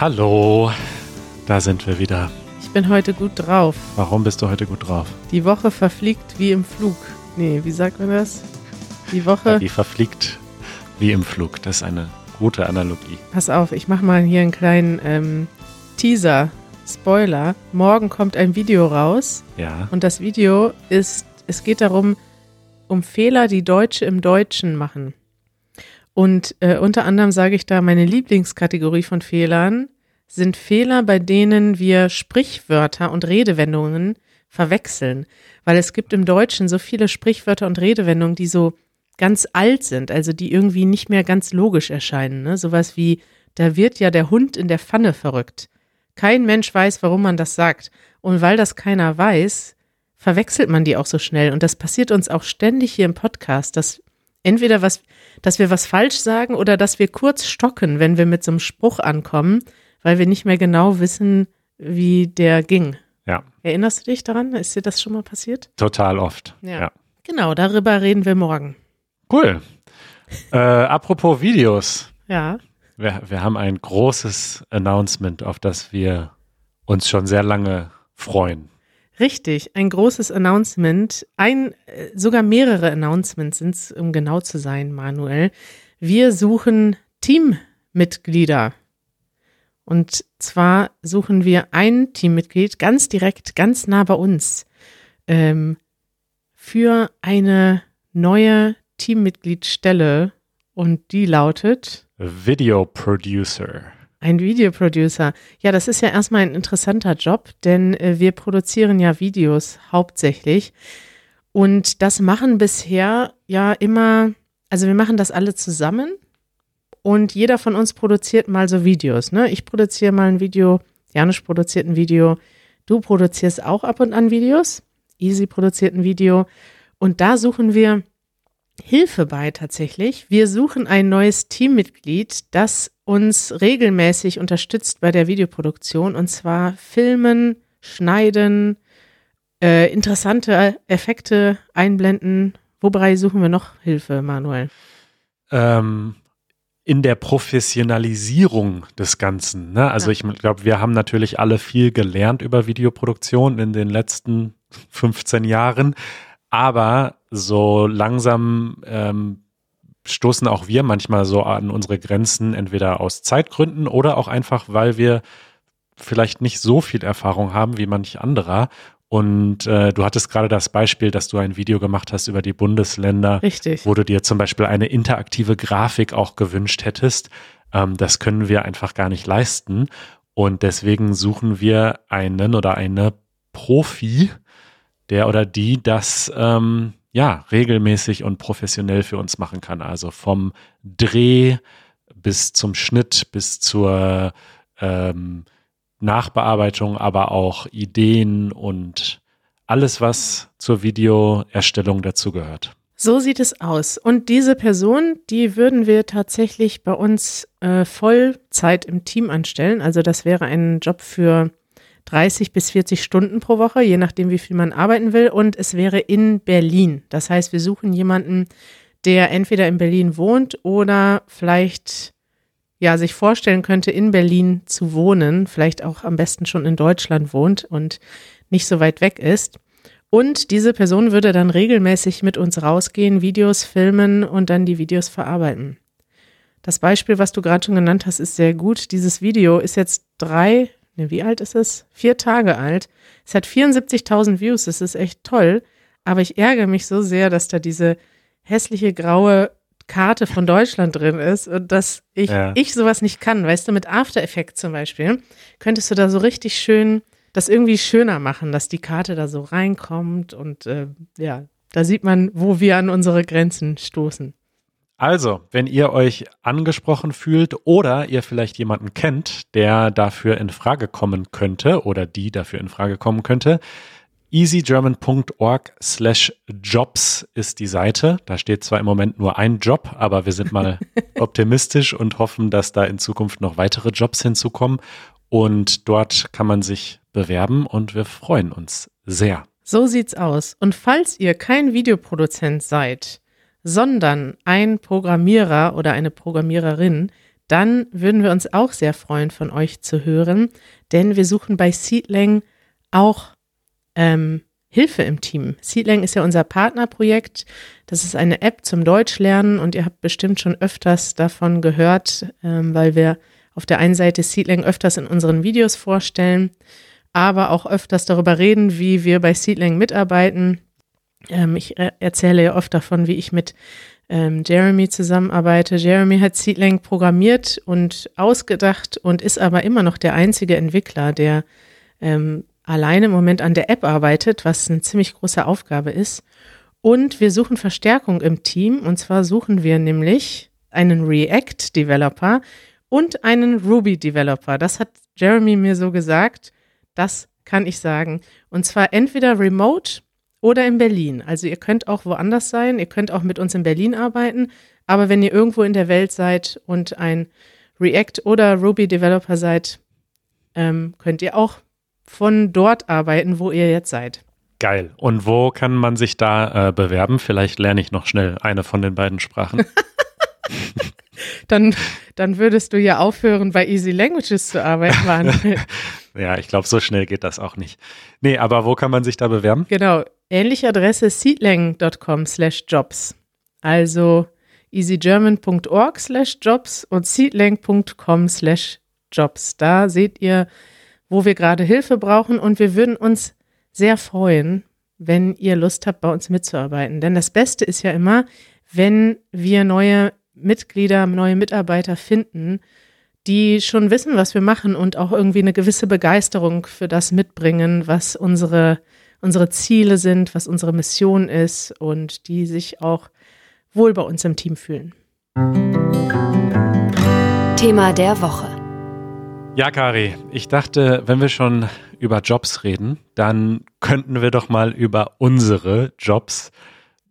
Hallo. Da sind wir wieder. Ich bin heute gut drauf. Warum bist du heute gut drauf? Die Woche verfliegt wie im Flug. Nee, wie sagt man das? Die Ja, Woche. die verfliegt wie im Flug. Das ist eine gute Analogie. Pass auf, ich mache mal hier einen kleinen ähm, Teaser, Spoiler. Morgen kommt ein Video raus Ja. und das Video ist, es geht darum, um Fehler, die Deutsche im Deutschen machen. Und äh, unter anderem sage ich da, meine Lieblingskategorie von Fehlern sind Fehler, bei denen wir Sprichwörter und Redewendungen verwechseln. Weil es gibt im Deutschen so viele Sprichwörter und Redewendungen, die so ganz alt sind, also die irgendwie nicht mehr ganz logisch erscheinen. Ne? Sowas wie, da wird ja der Hund in der Pfanne verrückt. Kein Mensch weiß, warum man das sagt. Und weil das keiner weiß, verwechselt man die auch so schnell. Und das passiert uns auch ständig hier im Podcast, dass entweder was, dass wir was falsch sagen oder dass wir kurz stocken, wenn wir mit so einem Spruch ankommen, weil wir nicht mehr genau wissen, wie der ging. Ja, Erinnerst du dich daran? Ist dir das schon mal passiert? total oft. Ja. Genau, darüber reden wir morgen. Cool. Äh, apropos Videos. Ja. Wir, wir haben ein großes Announcement, auf das wir uns schon sehr lange freuen. Richtig, ein großes Announcement, ein, äh, sogar mehrere Announcements sind es, um genau zu sein, Manuel. Wir suchen Teammitglieder. Und zwar suchen wir ein Teammitglied ganz direkt, ganz nah bei uns ähm, für eine neue Teammitgliedstelle. Und die lautet Video Producer. Ein Videoproducer. Ja, das ist ja erstmal ein interessanter Job, denn äh, wir produzieren ja Videos hauptsächlich. Und das machen bisher ja immer, also wir machen das alle zusammen und jeder von uns produziert mal so Videos. Ne? Ich produziere mal ein Video, Janusz produziert ein Video, du produzierst auch ab und an Videos, Easy produziert ein Video und da suchen wir Hilfe bei tatsächlich. Wir suchen ein neues Teammitglied, das uns regelmäßig unterstützt bei der Videoproduktion und zwar filmen, schneiden, äh, interessante Effekte einblenden. Wobei suchen wir noch Hilfe, Manuel? ähm, in der Professionalisierung des Ganzen. Ne? Also Ja. ich glaube, wir haben natürlich alle viel gelernt über Videoproduktion in den letzten 15 Jahren, aber so langsam ähm, stoßen auch wir manchmal so an unsere Grenzen, entweder aus Zeitgründen oder auch einfach, weil wir vielleicht nicht so viel Erfahrung haben wie manch anderer. Und äh, du hattest gerade das Beispiel, dass du ein Video gemacht hast über die Bundesländer Richtig. wo du dir zum Beispiel eine interaktive Grafik auch gewünscht hättest. Ähm, das können wir einfach gar nicht leisten. Und deswegen suchen wir einen oder eine Profi, der oder die das ähm, ja regelmäßig und professionell für uns machen kann. Also vom Dreh bis zum Schnitt, bis zur ähm, Nachbearbeitung, aber auch Ideen und alles, was zur Videoerstellung dazugehört. So sieht es aus. Und diese Person, die würden wir tatsächlich bei uns äh, Vollzeit im Team anstellen. Also das wäre ein Job für 30 bis 40 Stunden pro Woche, je nachdem, wie viel man arbeiten will. Und es wäre in Berlin. Das heißt, wir suchen jemanden, der entweder in Berlin wohnt oder vielleicht ja sich vorstellen könnte, in Berlin zu wohnen, vielleicht auch am besten schon in Deutschland wohnt und nicht so weit weg ist. Und diese Person würde dann regelmäßig mit uns rausgehen, Videos filmen und dann die Videos verarbeiten. Das Beispiel, was du gerade schon genannt hast, ist sehr gut. Dieses Video ist jetzt drei, ne, wie alt ist es? Vier Tage alt. Es hat 74.000 Views, das ist echt toll. Aber ich ärgere mich so sehr, dass da diese hässliche graue Karte von Deutschland drin ist und dass ich, Ja. ich sowas nicht kann. Weißt du, mit After Effects zum Beispiel könntest du da so richtig schön das irgendwie schöner machen, dass die Karte da so reinkommt und äh, ja, da sieht man, wo wir an unsere Grenzen stoßen. Also, wenn ihr euch angesprochen fühlt oder ihr vielleicht jemanden kennt, der dafür in Frage kommen könnte oder die dafür in Frage kommen könnte, easygerman.org slash jobs ist die Seite. Da steht zwar im Moment nur ein Job, aber wir sind mal optimistisch und hoffen, dass da in Zukunft noch weitere Jobs hinzukommen. Und dort kann man sich bewerben und wir freuen uns sehr. So sieht's aus. Und falls ihr kein Videoproduzent seid, sondern ein Programmierer oder eine Programmiererin, dann würden wir uns auch sehr freuen, von euch zu hören, denn wir suchen bei Seedlang auch ähm, Hilfe im Team. Seedlang ist ja unser Partnerprojekt. Das ist eine App zum Deutschlernen und ihr habt bestimmt schon öfters davon gehört, ähm, weil wir auf der einen Seite Seedlang öfters in unseren Videos vorstellen, aber auch öfters darüber reden, wie wir bei Seedlang mitarbeiten. Ähm, ich erzähle ja oft davon, wie ich mit ähm, Jeremy zusammenarbeite. Jeremy hat Seedlang programmiert und ausgedacht und ist aber immer noch der einzige Entwickler, der ähm, alleine im Moment an der App arbeitet, was eine ziemlich große Aufgabe ist. Und wir suchen Verstärkung im Team. Und zwar suchen wir nämlich einen React-Developer und einen Ruby-Developer. Das hat Jeremy mir so gesagt. Das kann ich sagen. Und zwar entweder remote oder in Berlin. Also ihr könnt auch woanders sein. Ihr könnt auch mit uns in Berlin arbeiten. Aber wenn ihr irgendwo in der Welt seid und ein React- oder Ruby-Developer seid, ähm, könnt ihr auch von dort arbeiten, wo ihr jetzt seid. Geil. Und wo kann man sich da äh, bewerben? Vielleicht lerne ich noch schnell eine von den beiden Sprachen. dann, dann würdest du ja aufhören, bei Easy Languages zu arbeiten, Manuel. ja, ich glaube, so schnell geht das auch nicht. Nee, aber wo kann man sich da bewerben? Genau. Ähnliche Adresse seedlang.com slash jobs. Also easygerman.org slash jobs und seedlang.com slash jobs. Da seht ihr wo wir gerade Hilfe brauchen und wir würden uns sehr freuen, wenn ihr Lust habt, bei uns mitzuarbeiten. Denn das Beste ist ja immer, wenn wir neue Mitglieder, neue Mitarbeiter finden, die schon wissen, was wir machen und auch irgendwie eine gewisse Begeisterung für das mitbringen, was unsere, unsere Ziele sind, was unsere Mission ist und die sich auch wohl bei uns im Team fühlen. Thema der Woche. Ja, Kari, ich dachte, wenn wir schon über Jobs reden, dann könnten wir doch mal über unsere Jobs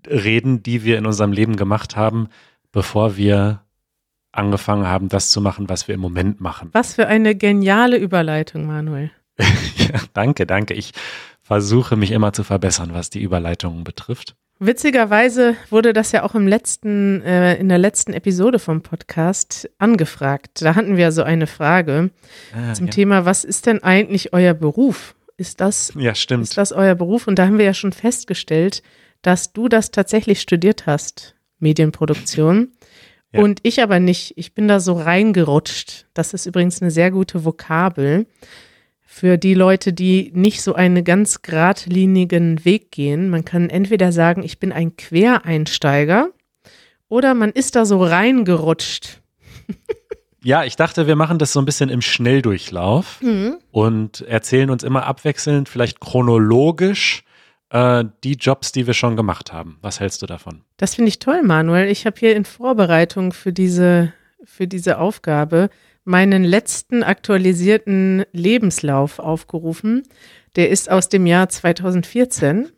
reden, die wir in unserem Leben gemacht haben, bevor wir angefangen haben, das zu machen, was wir im Moment machen. Was für eine geniale Überleitung, Manuel. ja, danke, danke. Ich versuche mich immer zu verbessern, was die Überleitungen betrifft. Witzigerweise wurde das ja auch im letzten, äh, in der letzten Episode vom Podcast angefragt. Da hatten wir so eine Frage ah, zum ja. Thema, was ist denn eigentlich euer Beruf? Ist das, ja, stimmt. ist das euer Beruf? Und da haben wir ja schon festgestellt, dass du das tatsächlich studiert hast, Medienproduktion. Ja. Und ich aber nicht. Ich bin da so reingerutscht. Das ist übrigens eine sehr gute Vokabel für die Leute, die nicht so einen ganz geradlinigen Weg gehen. Man kann entweder sagen, ich bin ein Quereinsteiger oder man ist da so reingerutscht. Ja, ich dachte, wir machen das so ein bisschen im Schnelldurchlauf mhm. und erzählen uns immer abwechselnd, vielleicht chronologisch, äh, die Jobs, die wir schon gemacht haben. Was hältst du davon? Das finde ich toll, Manuel. Ich habe hier in Vorbereitung für diese, für diese Aufgabe meinen letzten aktualisierten Lebenslauf aufgerufen. Der ist aus dem Jahr 2014.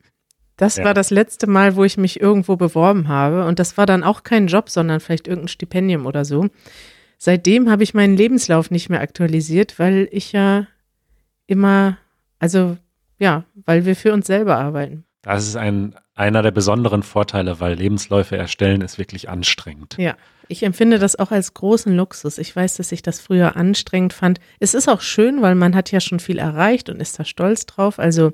Das ja. war das letzte Mal, wo ich mich irgendwo beworben habe. Und das war dann auch kein Job, sondern vielleicht irgendein Stipendium oder so. Seitdem habe ich meinen Lebenslauf nicht mehr aktualisiert, weil ich ja immer, also ja, weil wir für uns selber arbeiten. Das ist ein, einer der besonderen Vorteile, weil Lebensläufe erstellen ist wirklich anstrengend. Ja. Ich empfinde das auch als großen Luxus. Ich weiß, dass ich das früher anstrengend fand. Es ist auch schön, weil man hat ja schon viel erreicht und ist da stolz drauf. Also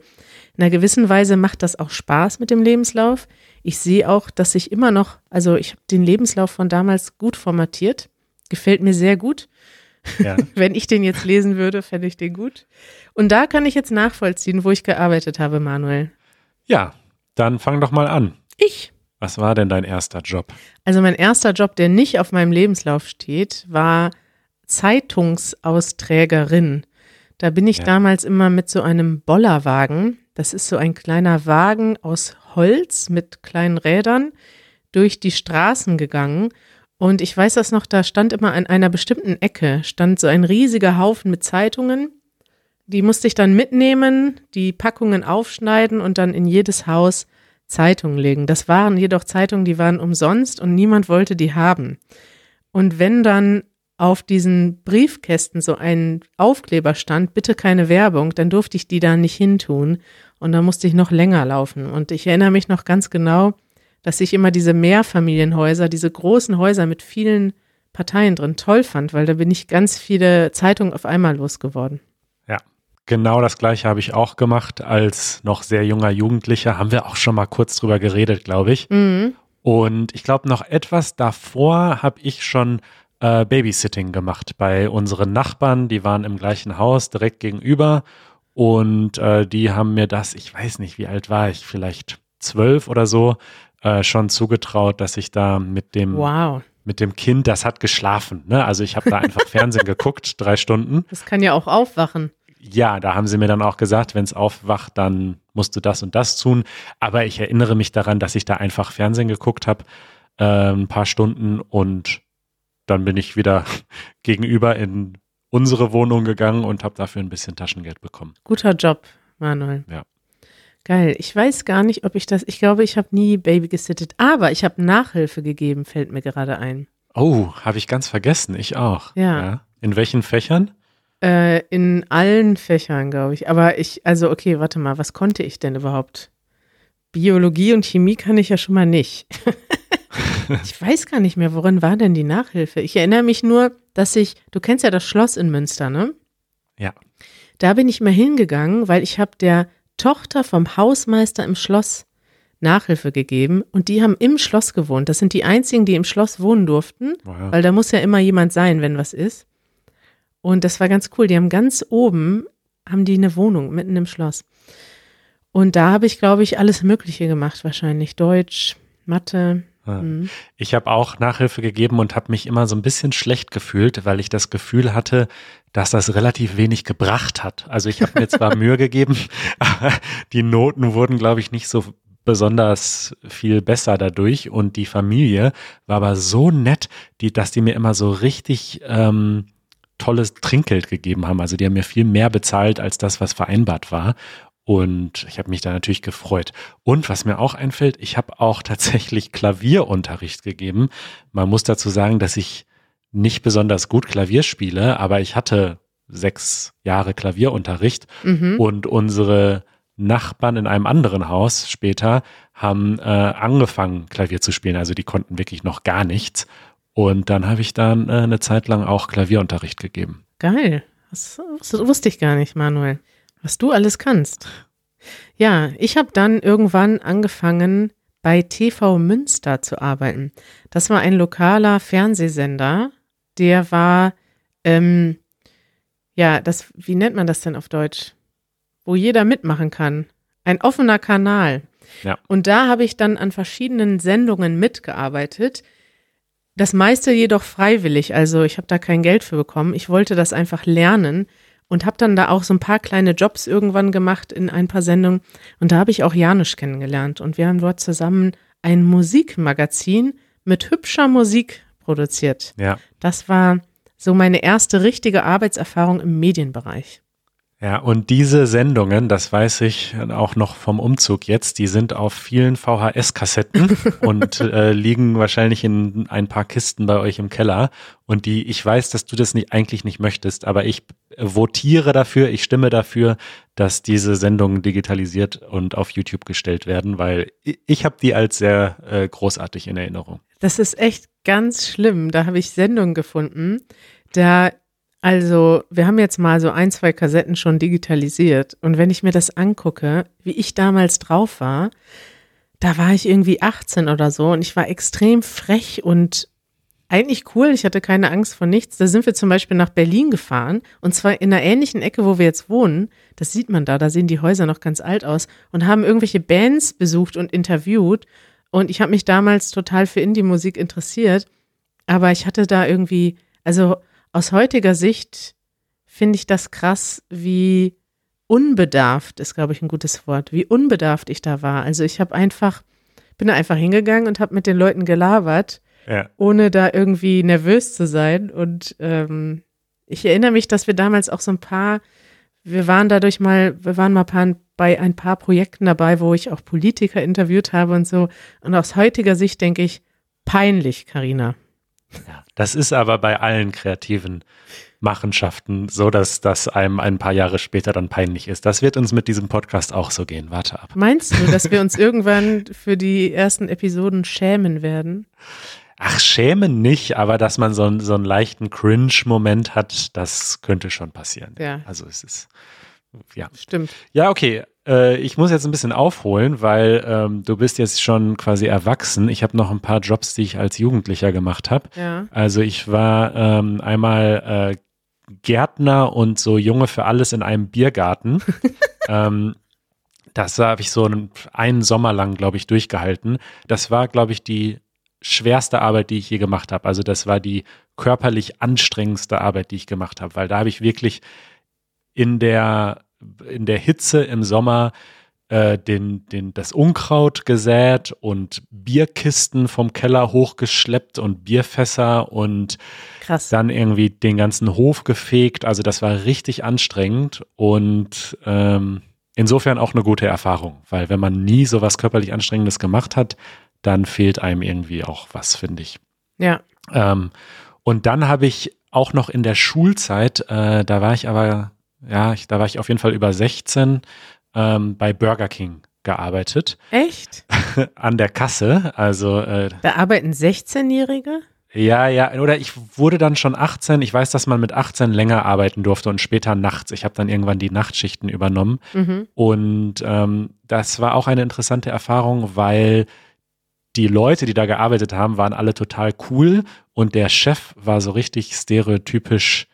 in einer gewissen Weise macht das auch Spaß mit dem Lebenslauf. Ich sehe auch, dass ich immer noch, also ich habe den Lebenslauf von damals gut formatiert. Gefällt mir sehr gut. Ja. Wenn ich den jetzt lesen würde, fände ich den gut. Und da kann ich jetzt nachvollziehen, wo ich gearbeitet habe, Manuel. Ja, dann fang doch mal an. Ich. Was war denn dein erster Job? Also mein erster Job, der nicht auf meinem Lebenslauf steht, war Zeitungsausträgerin. Da bin ich ja. damals immer mit so einem Bollerwagen, das ist so ein kleiner Wagen aus Holz mit kleinen Rädern, durch die Straßen gegangen. Und ich weiß das noch, da stand immer an einer bestimmten Ecke, stand so ein riesiger Haufen mit Zeitungen. Die musste ich dann mitnehmen, die Packungen aufschneiden und dann in jedes Haus Zeitungen legen. Das waren jedoch Zeitungen, die waren umsonst und niemand wollte die haben. Und wenn dann auf diesen Briefkästen so ein Aufkleber stand, bitte keine Werbung, dann durfte ich die da nicht hintun und dann musste ich noch länger laufen. Und ich erinnere mich noch ganz genau, dass ich immer diese Mehrfamilienhäuser, diese großen Häuser mit vielen Parteien drin toll fand, weil da bin ich ganz viele Zeitungen auf einmal losgeworden. Ja, genau das gleiche habe ich auch gemacht als noch sehr junger Jugendlicher. Haben wir auch schon mal kurz drüber geredet, glaube ich. Mhm. Und ich glaube, noch etwas davor habe ich schon äh, Babysitting gemacht bei unseren Nachbarn. Die waren im gleichen Haus direkt gegenüber. Und äh, die haben mir das, ich weiß nicht, wie alt war ich, vielleicht zwölf oder so, äh, schon zugetraut, dass ich da mit dem Wow. mit dem Kind, das hat geschlafen. Ne? Also ich habe da einfach Fernsehen geguckt, drei Stunden. Das kann ja auch aufwachen. Ja, da haben sie mir dann auch gesagt, wenn es aufwacht, dann musst du das und das tun. Aber ich erinnere mich daran, dass ich da einfach Fernsehen geguckt habe, äh, ein paar Stunden und dann bin ich wieder gegenüber in unsere Wohnung gegangen und habe dafür ein bisschen Taschengeld bekommen. Guter Job, Manuel. Ja. Geil. Ich weiß gar nicht, ob ich das, ich glaube, ich habe nie Baby gesittet, aber ich habe Nachhilfe gegeben, fällt mir gerade ein. Oh, habe ich ganz vergessen. Ich auch. Ja. In welchen Fächern? Äh, in allen Fächern, glaube ich. Aber ich, also okay, warte mal, was konnte ich denn überhaupt? Biologie und Chemie kann ich ja schon mal nicht. ich weiß gar nicht mehr, worin war denn die Nachhilfe? Ich erinnere mich nur, dass ich, du kennst ja das Schloss in Münster, ne? Ja. Da bin ich mal hingegangen, weil ich habe der Tochter vom Hausmeister im Schloss Nachhilfe gegeben und die haben im Schloss gewohnt. Das sind die einzigen, die im Schloss wohnen durften, Wow. weil da muss ja immer jemand sein, wenn was ist. Und das war ganz cool. Die haben ganz oben, haben die eine Wohnung mitten im Schloss. Und da habe ich, glaube ich, alles Mögliche gemacht wahrscheinlich. Deutsch, Mathe. Mhm. Ich habe auch Nachhilfe gegeben und habe mich immer so ein bisschen schlecht gefühlt, weil ich das Gefühl hatte, dass das relativ wenig gebracht hat. Also ich habe mir zwar Mühe gegeben, aber die Noten wurden, glaube ich, nicht so besonders viel besser dadurch. Und die Familie war aber so nett, die, dass die mir immer so richtig ähm, tolles Trinkgeld gegeben haben. Also die haben mir viel mehr bezahlt als das, was vereinbart war. Und ich habe mich da natürlich gefreut. Und was mir auch einfällt, ich habe auch tatsächlich Klavierunterricht gegeben. Man muss dazu sagen, dass ich nicht besonders gut Klavier spiele, aber ich hatte sechs Jahre Klavierunterricht Mhm. und unsere Nachbarn in einem anderen Haus später haben äh, angefangen, Klavier zu spielen. Also die konnten wirklich noch gar nichts. Und dann habe ich dann äh, eine Zeit lang auch Klavierunterricht gegeben. Geil. Das, das wusste ich gar nicht, Manuel. Was du alles kannst. Ja, ich habe dann irgendwann angefangen, bei TV Münster zu arbeiten. Das war ein lokaler Fernsehsender, der war, ähm, ja, das, wie nennt man das denn auf Deutsch? Wo jeder mitmachen kann. Ein offener Kanal. Ja. Und da habe ich dann an verschiedenen Sendungen mitgearbeitet. Das meiste jedoch freiwillig. Also ich habe da kein Geld für bekommen. Ich wollte das einfach lernen und habe dann da auch so ein paar kleine Jobs irgendwann gemacht in ein paar Sendungen. Und da habe ich auch Janusz kennengelernt. Und wir haben dort zusammen ein Musikmagazin mit hübscher Musik produziert. Ja. Das war so meine erste richtige Arbeitserfahrung im Medienbereich. Ja, und diese Sendungen, das weiß ich auch noch vom Umzug jetzt, die sind auf vielen VHS-Kassetten und äh, liegen wahrscheinlich in ein paar Kisten bei euch im Keller. Und die, ich weiß, dass du das nicht, eigentlich nicht möchtest, aber ich votiere dafür, ich stimme dafür, dass diese Sendungen digitalisiert und auf YouTube gestellt werden, weil ich, habe die als sehr äh, großartig in Erinnerung. Das ist echt ganz schlimm. Da habe ich Sendungen gefunden. Da, also, wir haben jetzt mal so ein, zwei Kassetten schon digitalisiert. Und wenn ich mir das angucke, wie ich damals drauf war, da war ich irgendwie 18 oder so und ich war extrem frech und eigentlich cool. Ich hatte keine Angst vor nichts. Da sind wir zum Beispiel nach Berlin gefahren und zwar in einer ähnlichen Ecke, wo wir jetzt wohnen. Das sieht man da. Da sehen die Häuser noch ganz alt aus und haben irgendwelche Bands besucht und interviewt. Und ich habe mich damals total für Indie-Musik interessiert, aber ich hatte da irgendwie, also aus heutiger Sicht finde ich das krass, wie unbedarft ist, glaube ich, ein gutes Wort, wie unbedarft ich da war. Also ich habe einfach, bin da einfach hingegangen und habe mit den Leuten gelabert, Ja. ohne da irgendwie nervös zu sein. Und ähm, ich erinnere mich, dass wir damals auch so ein paar, wir waren dadurch mal, wir waren mal paar, bei ein paar Projekten dabei, wo ich auch Politiker interviewt habe und so. Und aus heutiger Sicht denke ich, peinlich, Karina. Das ist aber bei allen kreativen Machenschaften so, dass das einem ein paar Jahre später dann peinlich ist. Das wird uns mit diesem Podcast auch so gehen. Warte ab. Meinst du, dass wir uns irgendwann für die ersten Episoden schämen werden? Ach, schämen nicht, aber dass man so, einen- so einen leichten Cringe-Moment hat, das könnte schon passieren. Ja. Also es ist, ja. Stimmt. Ja, okay. Äh, ich muss jetzt ein bisschen aufholen, weil ähm, du bist jetzt schon quasi erwachsen. Ich habe noch ein paar Jobs, die ich als Jugendlicher gemacht habe. Ja. Also ich war ähm, einmal äh, Gärtner und so Junge für alles in einem Biergarten. ähm, das habe ich so einen, einen Sommer lang, glaube ich, durchgehalten. Das war, glaube ich, die schwerste Arbeit, die ich je gemacht habe. Also das war die körperlich anstrengendste Arbeit, die ich gemacht habe, weil da habe ich wirklich in der in der Hitze im Sommer äh, den, den, das Unkraut gesät und Bierkisten vom Keller hochgeschleppt und Bierfässer und Krass. dann irgendwie den ganzen Hof gefegt. Also das war richtig anstrengend und ähm, insofern auch eine gute Erfahrung, weil wenn man nie so was körperlich Anstrengendes gemacht hat, dann fehlt einem irgendwie auch was, finde ich. Ja. Ähm, und dann habe ich auch noch in der Schulzeit, äh, da war ich aber, ja, ich, da war ich auf jeden Fall über 16, ähm, bei Burger King gearbeitet, Echt? an der Kasse. Also äh, Da arbeiten 16-Jährige? ja, ja, oder ich wurde dann schon 18. Ich weiß, dass man mit 18 länger arbeiten durfte und später nachts. Ich habe dann irgendwann die Nachtschichten übernommen. Mhm. Und ähm, das war auch eine interessante Erfahrung, weil die Leute, die da gearbeitet haben, waren alle total cool und der Chef war so richtig stereotypisch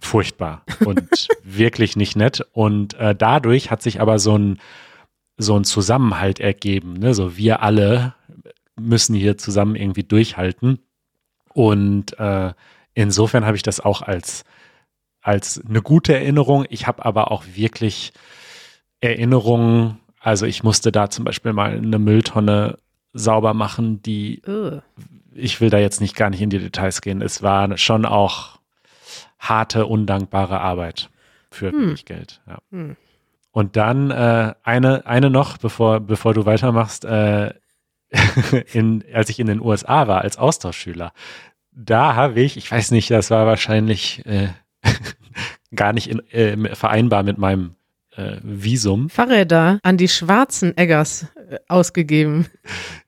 furchtbar und wirklich nicht nett. Und äh, dadurch hat sich aber so ein, so ein Zusammenhalt ergeben. Ne? So wir alle müssen hier zusammen irgendwie durchhalten. Und äh, insofern habe ich das auch als, als eine gute Erinnerung. Ich habe aber auch wirklich Erinnerungen, also ich musste da zum Beispiel mal eine Mülltonne sauber machen, die, Ugh. ich will da jetzt nicht gar nicht in die Details gehen, es war schon auch harte, undankbare Arbeit für Hm. wenig Geld. Ja. Hm. Und dann äh, eine, eine noch, bevor, bevor du weitermachst, äh, in, als ich in den USA war als Austauschschüler, da habe ich, ich weiß nicht, das war wahrscheinlich äh, gar nicht in, äh, vereinbar mit meinem äh, Visum. Fahrräder an die schwarzen Eggers ausgegeben.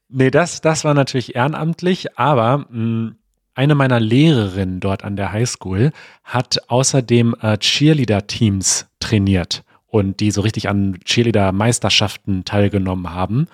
Nee, das, das war natürlich ehrenamtlich, aber mh, eine meiner Lehrerinnen dort an der Highschool hat außerdem äh, Cheerleader-Teams trainiert und die so richtig an Cheerleader-Meisterschaften teilgenommen haben.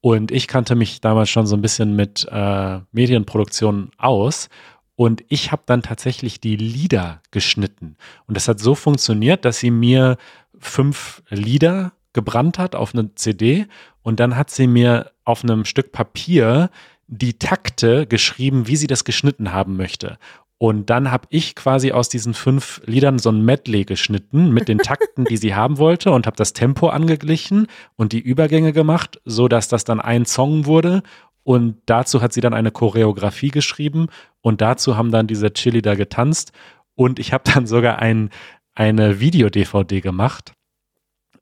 Und ich kannte mich damals schon so ein bisschen mit äh, Medienproduktion aus. Und ich habe dann tatsächlich die Lieder geschnitten. Und das hat so funktioniert, dass sie mir fünf Lieder gebrannt hat auf eine CD und dann hat sie mir auf einem Stück Papier die Takte geschrieben, wie sie das geschnitten haben möchte. Und dann habe ich quasi aus diesen fünf Liedern so ein Medley geschnitten mit den Takten, die sie haben wollte und habe das Tempo angeglichen und die Übergänge gemacht, so dass das dann ein Song wurde. Und dazu hat sie dann eine Choreografie geschrieben und dazu haben dann diese Chili da getanzt. Und ich habe dann sogar ein, eine Video-DVD gemacht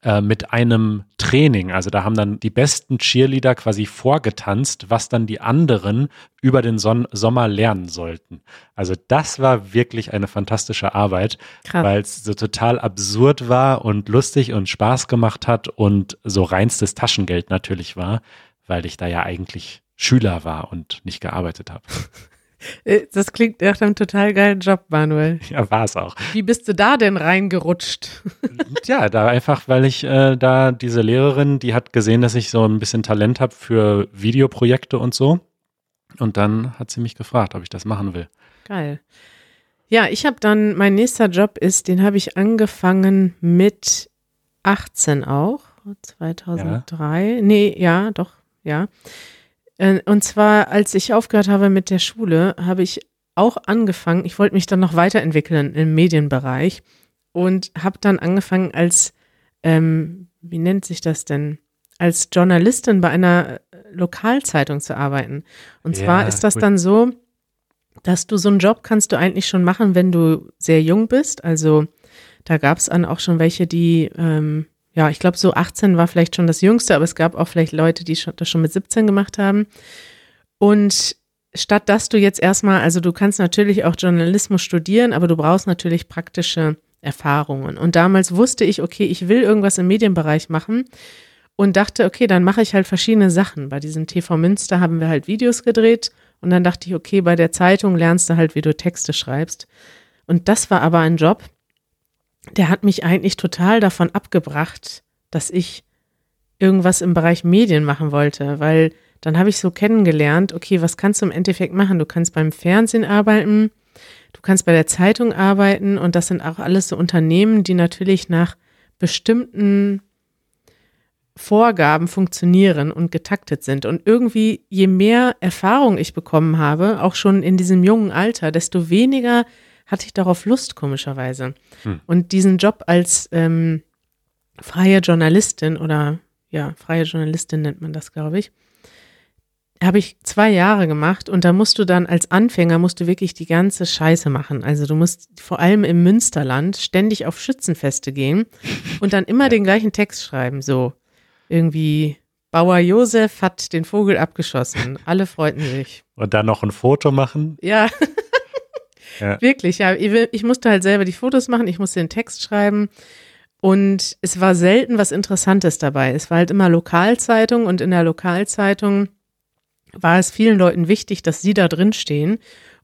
äh, mit einem Training. Also da haben dann die besten Cheerleader quasi vorgetanzt, was dann die anderen über den Son Sommer lernen sollten. Also das war wirklich eine fantastische Arbeit, weil es so total absurd war und lustig und Spaß gemacht hat und so reinstes Taschengeld natürlich war, weil ich da ja eigentlich Schüler war und nicht gearbeitet habe. Äh, Das klingt nach einem total geilen Job, Manuel. Ja, war es auch. Wie bist du da denn reingerutscht? Ja, da einfach, weil ich äh, da diese Lehrerin, die hat gesehen, dass ich so ein bisschen Talent habe für Videoprojekte und so. Und dann hat sie mich gefragt, ob ich das machen will. Geil. Ja, ich habe dann, mein nächster Job ist, den habe ich angefangen mit 18 auch, 2003. Nee, ja, doch, ja. Äh, Und zwar, als ich aufgehört habe mit der Schule, habe ich auch angefangen, ich wollte mich dann noch weiterentwickeln im Medienbereich und habe dann angefangen als, ähm, wie nennt sich das denn, als Journalistin bei einer äh, Lokalzeitung zu arbeiten. Und zwar Ja, ist das cool. dann so, dass du so einen Job kannst du eigentlich schon machen, wenn du sehr jung bist. Also da gab es dann auch schon welche, die, ähm, ja, ich glaube so 18 war vielleicht schon das Jüngste, aber es gab auch vielleicht Leute, die das schon mit 17 gemacht haben. Und statt dass du jetzt erstmal, also du kannst natürlich auch Journalismus studieren, aber du brauchst natürlich praktische Erfahrungen. Und damals wusste ich, okay, ich will irgendwas im Medienbereich machen und dachte, okay, dann mache ich halt verschiedene Sachen. Bei diesem TV Münster haben wir halt Videos gedreht Und dann dachte ich, okay, bei der Zeitung lernst du halt, wie du Texte schreibst. Und das war aber ein Job, der hat mich eigentlich total davon abgebracht, dass ich irgendwas im Bereich Medien machen wollte, weil dann habe ich so kennengelernt, okay, was kannst du im Endeffekt machen? Du kannst beim Fernsehen arbeiten, du kannst bei der Zeitung arbeiten und das sind auch alles so Unternehmen, die natürlich nach bestimmten Vorgaben funktionieren und getaktet sind. Und irgendwie, je mehr Erfahrung ich bekommen habe, auch schon in diesem jungen Alter, desto weniger hatte ich darauf Lust, komischerweise. Hm. Und diesen Job als ähm, freie Journalistin oder ja, freie Journalistin nennt man das, glaube ich, habe ich zwei Jahre gemacht und da musst du dann als Anfänger musst du wirklich die ganze Scheiße machen. Also du musst vor allem im Münsterland ständig auf Schützenfeste gehen und dann immer den gleichen Text schreiben, so irgendwie Bauer Josef hat den Vogel abgeschossen. Alle freuten sich. Und dann noch ein Foto machen? Ja. ja. Wirklich, ja. Ich musste halt selber die Fotos machen, ich musste den Text schreiben. Und es war selten was Interessantes dabei. Es war halt immer Lokalzeitung und in der Lokalzeitung war es vielen Leuten wichtig, dass sie da drin stehen.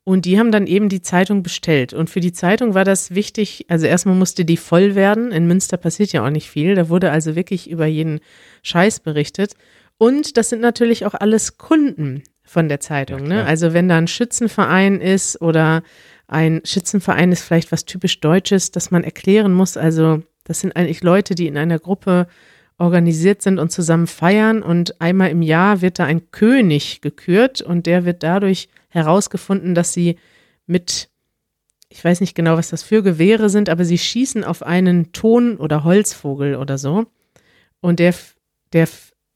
Und die haben dann eben die Zeitung bestellt. Und für die Zeitung war das wichtig, also erstmal musste die voll werden. In Münster passiert ja auch nicht viel. Da wurde also wirklich über jeden Scheiß berichtet. Und das sind natürlich auch alles Kunden von der Zeitung. Ja, ne? Also wenn da ein Schützenverein ist oder ein Schützenverein ist vielleicht was typisch Deutsches, dass man erklären muss. Also das sind eigentlich Leute, die in einer Gruppe organisiert sind und zusammen feiern. Und einmal im Jahr wird da ein König gekürt und der wird dadurch herausgefunden, dass sie mit, ich weiß nicht genau, was das für Gewehre sind, aber sie schießen auf einen Ton- oder Holzvogel oder so. Und der, der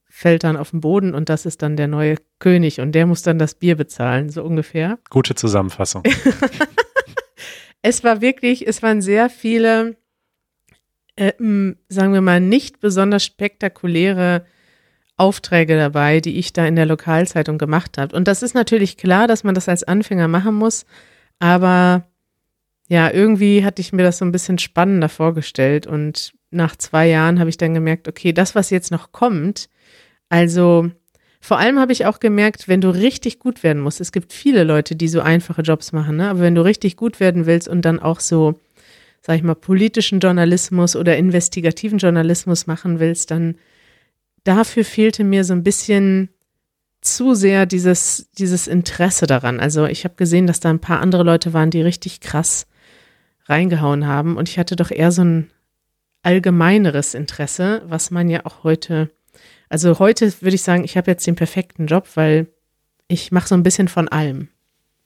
fällt dann auf den Boden und das ist dann der neue König und der muss dann das Bier bezahlen, so ungefähr. Gute Zusammenfassung. es war wirklich, es waren sehr viele äh, sagen wir mal, nicht besonders spektakuläre Aufträge dabei, die ich da in der Lokalzeitung gemacht habe. Und das ist natürlich klar, dass man das als Anfänger machen muss, aber ja, irgendwie hatte ich mir das so ein bisschen spannender vorgestellt und nach zwei Jahren habe ich dann gemerkt, okay, das, was jetzt noch kommt, also vor allem habe ich auch gemerkt, wenn du richtig gut werden musst, es gibt viele Leute, die so einfache Jobs machen, ne? aber wenn du richtig gut werden willst und dann auch so sag ich mal, politischen Journalismus oder investigativen Journalismus machen willst, dann dafür fehlte mir so ein bisschen zu sehr dieses, dieses Interesse daran. Also ich habe gesehen, dass da ein paar andere Leute waren, die richtig krass reingehauen haben und ich hatte doch eher so ein allgemeineres Interesse, was man ja auch heute, also heute würde ich sagen, ich habe jetzt den perfekten Job, weil ich mache so ein bisschen von allem.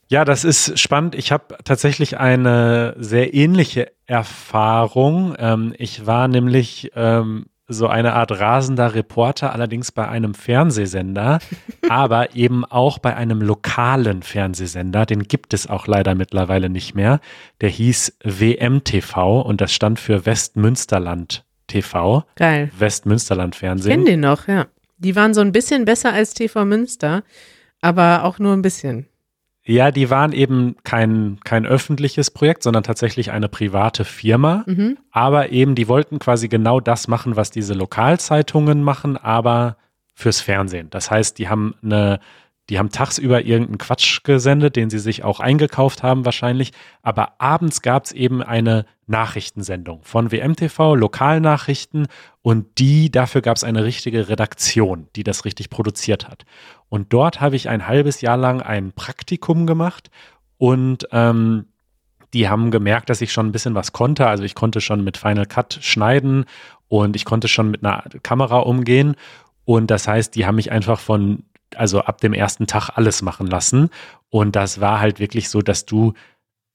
Ja, das ist spannend. Ich habe tatsächlich eine sehr ähnliche Erfahrung. Ähm, ich war nämlich ähm, so eine Art rasender Reporter, allerdings bei einem Fernsehsender, aber eben auch bei einem lokalen Fernsehsender. Den gibt es auch leider mittlerweile nicht mehr. Der hieß WMTV und das stand für Westmünsterland TV. Geil. Westmünsterland Fernsehen. Ich kenne den noch, ja. Die waren so ein bisschen besser als TV Münster, aber auch nur ein bisschen. Ja, die waren eben kein, kein öffentliches Projekt, sondern tatsächlich eine private Firma. Mhm. Aber eben, die wollten quasi genau das machen, was diese Lokalzeitungen machen, aber fürs Fernsehen. Das heißt, die haben eine die haben tagsüber irgendeinen Quatsch gesendet, den sie sich auch eingekauft haben wahrscheinlich. Aber abends gab es eben eine Nachrichtensendung von WMTV, Lokalnachrichten. Und die, dafür gab es eine richtige Redaktion, die das richtig produziert hat. Und dort habe ich ein halbes Jahr lang ein Praktikum gemacht. Und ähm, die haben gemerkt, dass ich schon ein bisschen was konnte. Also ich konnte schon mit Final Cut schneiden und ich konnte schon mit einer Kamera umgehen. Und das heißt, die haben mich einfach von also ab dem ersten Tag alles machen lassen. Und das war halt wirklich so, dass du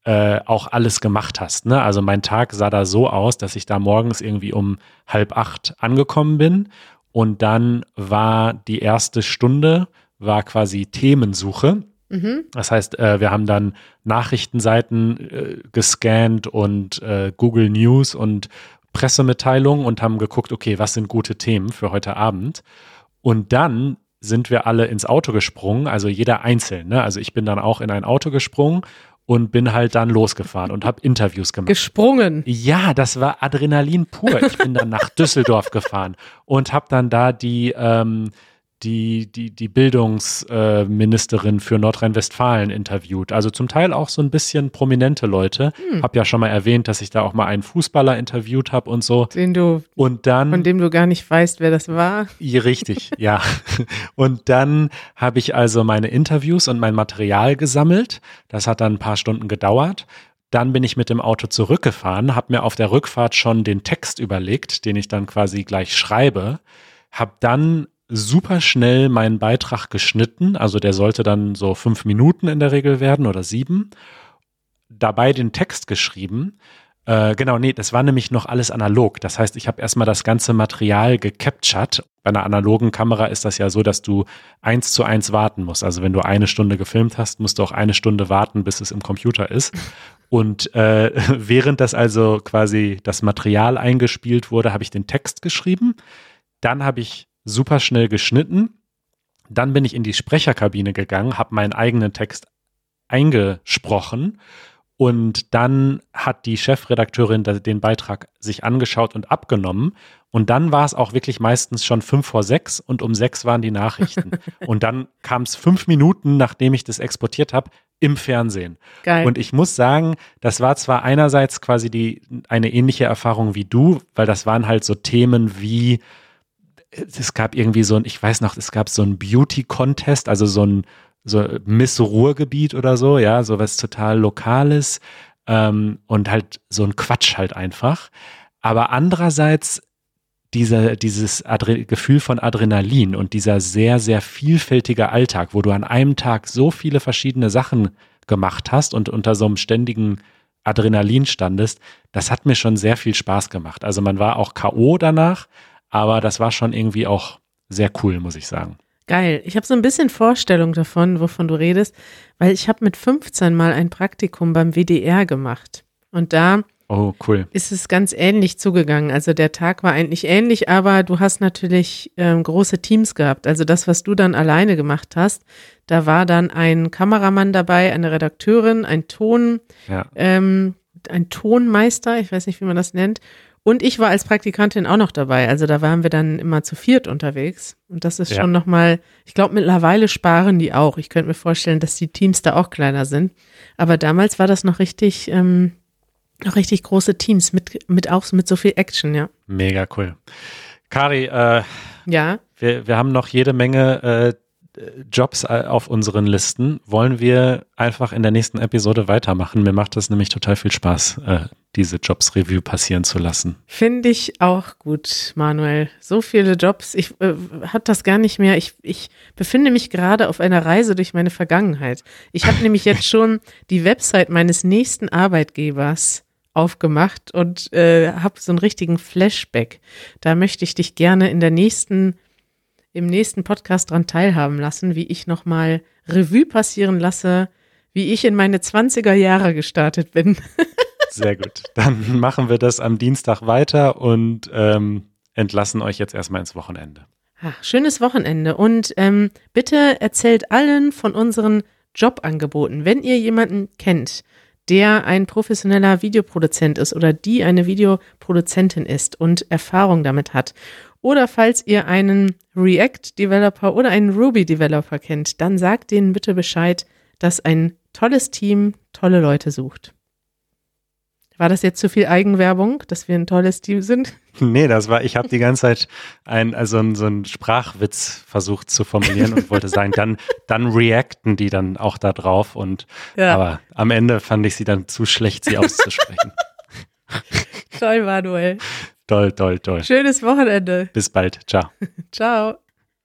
äh, auch alles gemacht hast. Ne? Also mein Tag sah da so aus, dass ich da morgens irgendwie um halb acht angekommen bin. Und dann war die erste Stunde, war quasi Themensuche. Mhm. Das heißt, äh, wir haben dann Nachrichtenseiten äh, gescannt und äh, Google News und Pressemitteilungen und haben geguckt, okay, was sind gute Themen für heute Abend? Und dann sind wir alle ins Auto gesprungen, also jeder einzeln. Ne? Also ich bin dann auch in ein Auto gesprungen und bin halt dann losgefahren und habe Interviews gemacht. Gesprungen? Ja, das war Adrenalin pur. Ich bin dann nach Düsseldorf gefahren und habe dann da die, ähm, die, die, die Bildungsministerin für Nordrhein-Westfalen interviewt. Also zum Teil auch so ein bisschen prominente Leute. Hm. Hab ja schon mal erwähnt, dass ich da auch mal einen Fußballer interviewt habe und so. Den du, und dann, von dem du gar nicht weißt, wer das war. Richtig, ja. Und dann habe ich also meine Interviews und mein Material gesammelt. Das hat dann ein paar Stunden gedauert. Dann bin ich mit dem Auto zurückgefahren, habe mir auf der Rückfahrt schon den Text überlegt, den ich dann quasi gleich schreibe, habe dann super schnell meinen Beitrag geschnitten, also der sollte dann so fünf Minuten in der Regel werden oder sieben, dabei den Text geschrieben. Äh, genau, nee, das war nämlich noch alles analog. Das heißt, ich habe erstmal das ganze Material gecaptured. Bei einer analogen Kamera ist das ja so, dass du eins zu eins warten musst. Also wenn du eine Stunde gefilmt hast, musst du auch eine Stunde warten, bis es im Computer ist. Und äh, während das also quasi das Material eingespielt wurde, habe ich den Text geschrieben. Dann habe ich super schnell geschnitten. Dann bin ich in die Sprecherkabine gegangen, habe meinen eigenen Text eingesprochen und dann hat die Chefredakteurin den Beitrag sich angeschaut und abgenommen. Und dann war es auch wirklich meistens schon fünf vor sechs und um sechs waren die Nachrichten. und dann kam es fünf Minuten, nachdem ich das exportiert habe, im Fernsehen. Geil. Und ich muss sagen, das war zwar einerseits quasi die, eine ähnliche Erfahrung wie du, weil das waren halt so Themen wie es gab irgendwie so ein, ich weiß noch, es gab so ein Beauty-Contest, also so ein so Miss Ruhrgebiet oder so, ja, so was total Lokales ähm, und halt so ein Quatsch halt einfach. Aber andererseits dieser, dieses Adre Gefühl von Adrenalin und dieser sehr, sehr vielfältige Alltag, wo du an einem Tag so viele verschiedene Sachen gemacht hast und unter so einem ständigen Adrenalin standest, das hat mir schon sehr viel Spaß gemacht. Also man war auch K.O. danach, aber das war schon irgendwie auch sehr cool, muss ich sagen. Geil. Ich habe so ein bisschen Vorstellung davon, wovon du redest, weil ich habe mit 15 mal ein Praktikum beim WDR gemacht. Und da oh, cool. ist es ganz ähnlich zugegangen. Also der Tag war eigentlich ähnlich, aber du hast natürlich ähm, große Teams gehabt. Also das, was du dann alleine gemacht hast, da war dann ein Kameramann dabei, eine Redakteurin, ein Ton, ja. ähm, ein Tonmeister, ich weiß nicht, wie man das nennt, und ich war als Praktikantin auch noch dabei. Also da waren wir dann immer zu viert unterwegs. Und das ist ja. schon nochmal, ich glaube, mittlerweile sparen die auch. Ich könnte mir vorstellen, dass die Teams da auch kleiner sind. Aber damals war das noch richtig, ähm, noch richtig große Teams mit, mit auch mit so viel Action, ja. Mega cool. Kari, äh, ja. Wir, wir haben noch jede Menge äh, Jobs äh, auf unseren Listen. Wollen wir einfach in der nächsten Episode weitermachen? Mir macht das nämlich total viel Spaß, äh, diese Jobs Revue passieren zu lassen. Finde ich auch gut, Manuel. So viele Jobs. Ich äh, hat das gar nicht mehr. Ich, ich befinde mich gerade auf einer Reise durch meine Vergangenheit. Ich habe nämlich jetzt schon die Website meines nächsten Arbeitgebers aufgemacht und äh, habe so einen richtigen Flashback. Da möchte ich dich gerne in der nächsten im nächsten Podcast dran teilhaben lassen, wie ich nochmal Revue passieren lasse, wie ich in meine 20er Jahre gestartet bin. Sehr gut. Dann machen wir das am Dienstag weiter und ähm, entlassen euch jetzt erstmal ins Wochenende. Ach, schönes Wochenende und ähm, bitte erzählt allen von unseren Jobangeboten. Wenn ihr jemanden kennt, der ein professioneller Videoproduzent ist oder die eine Videoproduzentin ist und Erfahrung damit hat oder falls ihr einen React-Developer oder einen Ruby-Developer kennt, dann sagt denen bitte Bescheid, dass ein tolles Team tolle Leute sucht. War das jetzt zu viel Eigenwerbung, dass wir ein tolles Team sind? Nee, das war, ich habe die ganze Zeit ein, also so einen Sprachwitz versucht zu formulieren und wollte sagen, dann, dann reacten die dann auch da drauf und ja. aber am Ende fand ich sie dann zu schlecht, sie auszusprechen. Toll, Manuel. Toll, toll, toll. Schönes Wochenende. Bis bald. Ciao. Ciao.